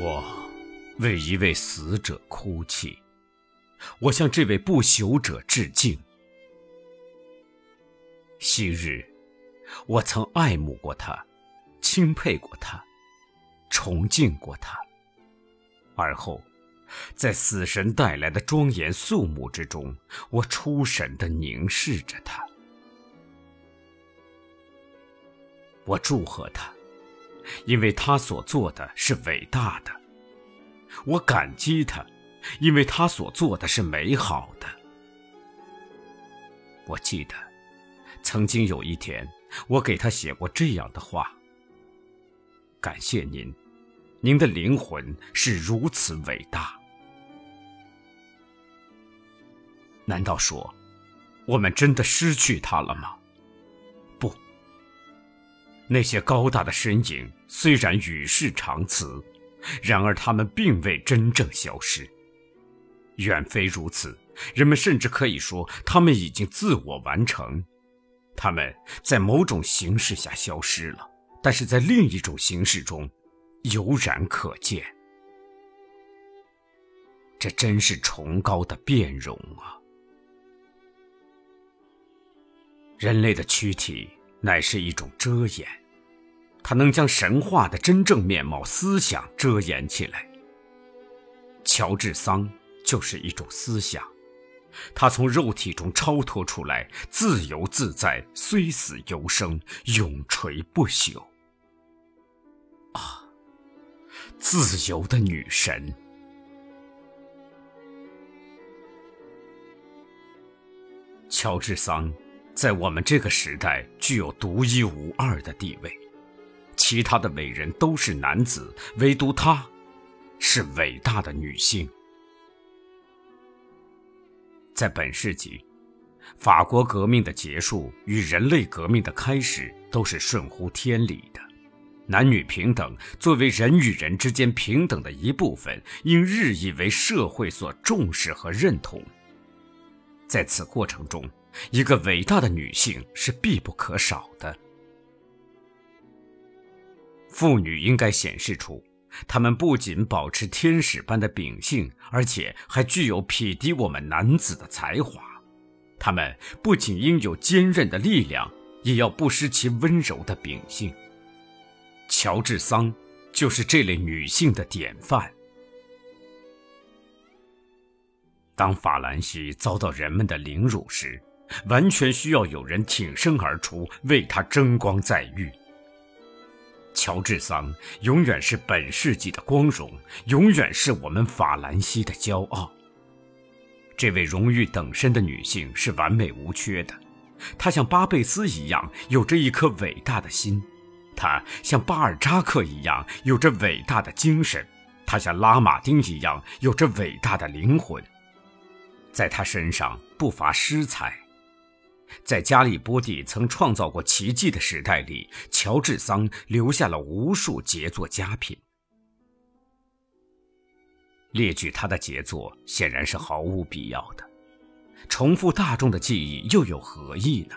我为一位死者哭泣，我向这位不朽者致敬。昔日，我曾爱慕过他，钦佩过他，崇敬过他。而后，在死神带来的庄严肃穆之中，我出神地凝视着他。我祝贺他，因为他所做的是伟大的；我感激他，因为他所做的是美好的。我记得，曾经有一天，我给他写过这样的话：“感谢您，您的灵魂是如此伟大。”难道说，我们真的失去他了吗？那些高大的身影虽然与世长辞，然而他们并未真正消失。远非如此，人们甚至可以说，他们已经自我完成。他们在某种形式下消失了，但是在另一种形式中，油然可见。这真是崇高的变容啊！人类的躯体乃是一种遮掩。它能将神话的真正面貌、思想遮掩起来。乔治桑就是一种思想，他从肉体中超脱出来，自由自在，虽死犹生，永垂不朽。啊，自由的女神！乔治桑在我们这个时代具有独一无二的地位。其他的伟人都是男子，唯独她，是伟大的女性。在本世纪，法国革命的结束与人类革命的开始都是顺乎天理的。男女平等作为人与人之间平等的一部分，应日益为社会所重视和认同。在此过程中，一个伟大的女性是必不可少的。妇女应该显示出，她们不仅保持天使般的秉性，而且还具有匹敌我们男子的才华。她们不仅应有坚韧的力量，也要不失其温柔的秉性。乔治桑就是这类女性的典范。当法兰西遭到人们的凌辱时，完全需要有人挺身而出，为她争光在浴。乔治桑永远是本世纪的光荣，永远是我们法兰西的骄傲。这位荣誉等身的女性是完美无缺的，她像巴贝斯一样有着一颗伟大的心，她像巴尔扎克一样有着伟大的精神，她像拉马丁一样有着伟大的灵魂，在她身上不乏诗才。在加利波第曾创造过奇迹的时代里，乔治桑留下了无数杰作佳品。列举他的杰作显然是毫无必要的，重复大众的记忆又有何意呢？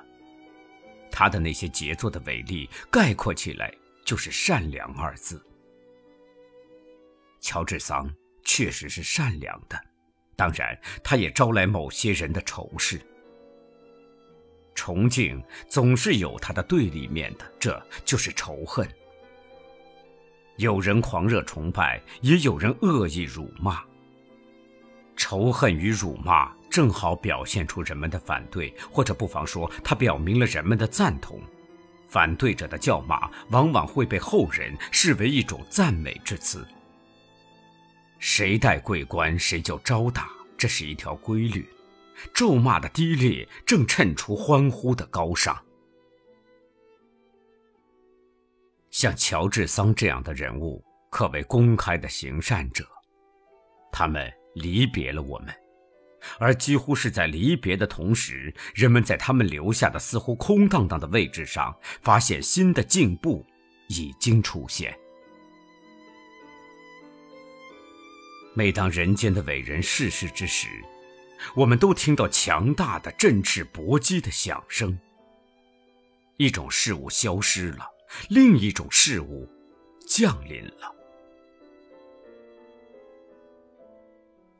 他的那些杰作的伟力，概括起来就是“善良”二字。乔治桑确实是善良的，当然，他也招来某些人的仇视。崇敬总是有它的对立面的，这就是仇恨。有人狂热崇拜，也有人恶意辱骂。仇恨与辱骂正好表现出人们的反对，或者不妨说，它表明了人们的赞同。反对者的叫骂往往会被后人视为一种赞美之词。谁戴桂冠，谁就招打，这是一条规律。咒骂的低劣正衬出欢呼的高尚。像乔治桑这样的人物，可谓公开的行善者。他们离别了我们，而几乎是在离别的同时，人们在他们留下的似乎空荡荡的位置上，发现新的进步已经出现。每当人间的伟人逝世之时，我们都听到强大的振翅搏击的响声。一种事物消失了，另一种事物降临了。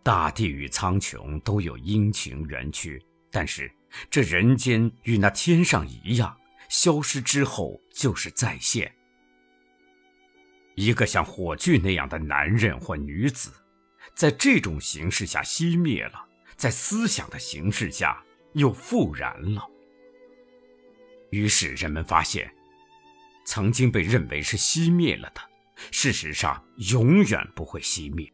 大地与苍穹都有阴晴圆缺，但是这人间与那天上一样，消失之后就是再现。一个像火炬那样的男人或女子，在这种形式下熄灭了，在思想的形式下又复燃了。于是人们发现，曾经被认为是熄灭了的，事实上永远不会熄灭。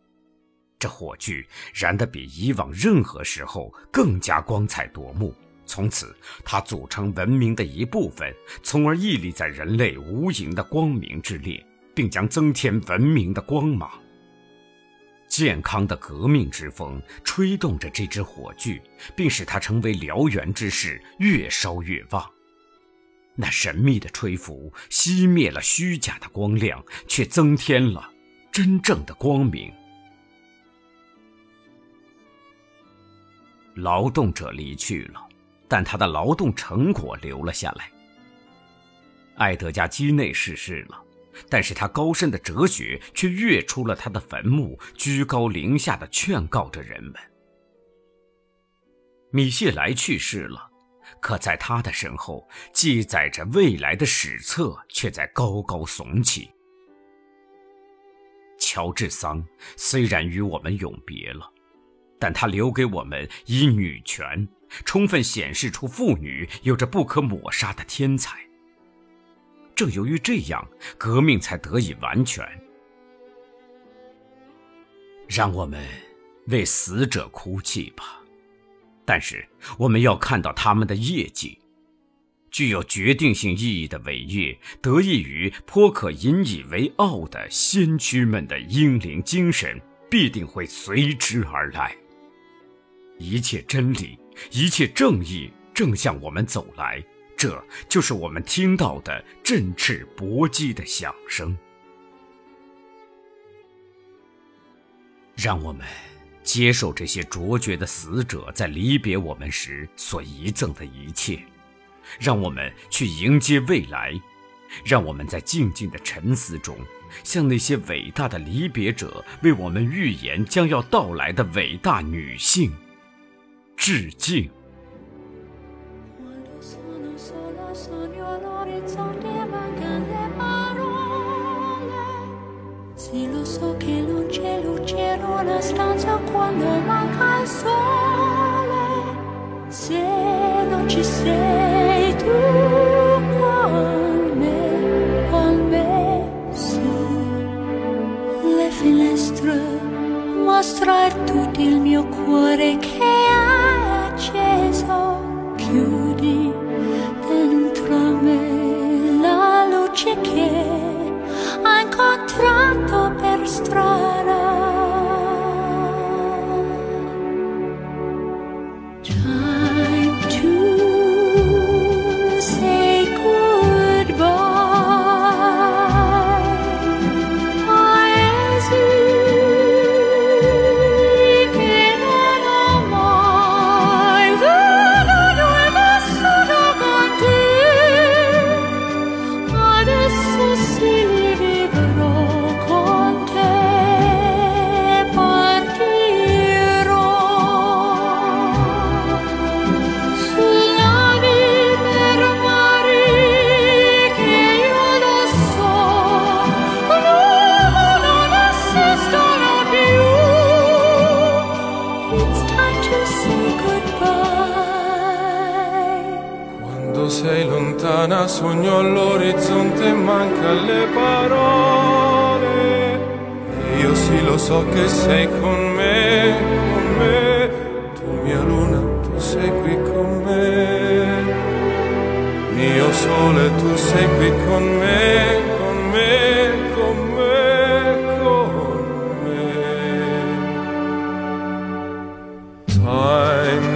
这火炬燃得比以往任何时候更加光彩夺目。从此，它组成文明的一部分，从而屹立在人类无垠的光明之列。并将增添文明的光芒。健康的革命之风吹动着这支火炬，并使它成为燎原之势越烧越旺。那神秘的吹拂熄灭了虚假的光亮，却增添了真正的光明。劳动者离去了，但他的劳动成果留了下来。埃德加·基内逝世了。但是他高深的哲学却跃出了他的坟墓，居高临下的劝告着人们。米谢莱去世了，可在他的身后，记载着未来的史册却在高高耸起。乔治桑虽然与我们永别了，但他留给我们以女权，充分显示出妇女有着不可抹杀的天才。正由于这样，革命才得以完全。让我们为死者哭泣吧，但是我们要看到他们的业绩。具有决定性意义的伟业，得益于颇可引以为傲的先驱们的英灵精神，必定会随之而来。一切真理，一切正义，正向我们走来。这就是我们听到的振翅搏击的响声。让我们接受这些卓绝的死者在离别我们时所遗赠的一切，让我们去迎接未来，让我们在静静的沉思中，向那些伟大的离别者为我们预言将要到来的伟大女性致敬。Sì, lo so che non c'è luce in una stanza quando manca il sole. Se non ci sei tu con me, con me, su le finestre mostra tutto il mio cuore che strahlt. All'orizzonte, manca le parole. Io sì lo so che sei con me, con me. Tu mia luna, tu sei qui con me. Mio sole, tu sei qui con me, con me, con me, con me. Time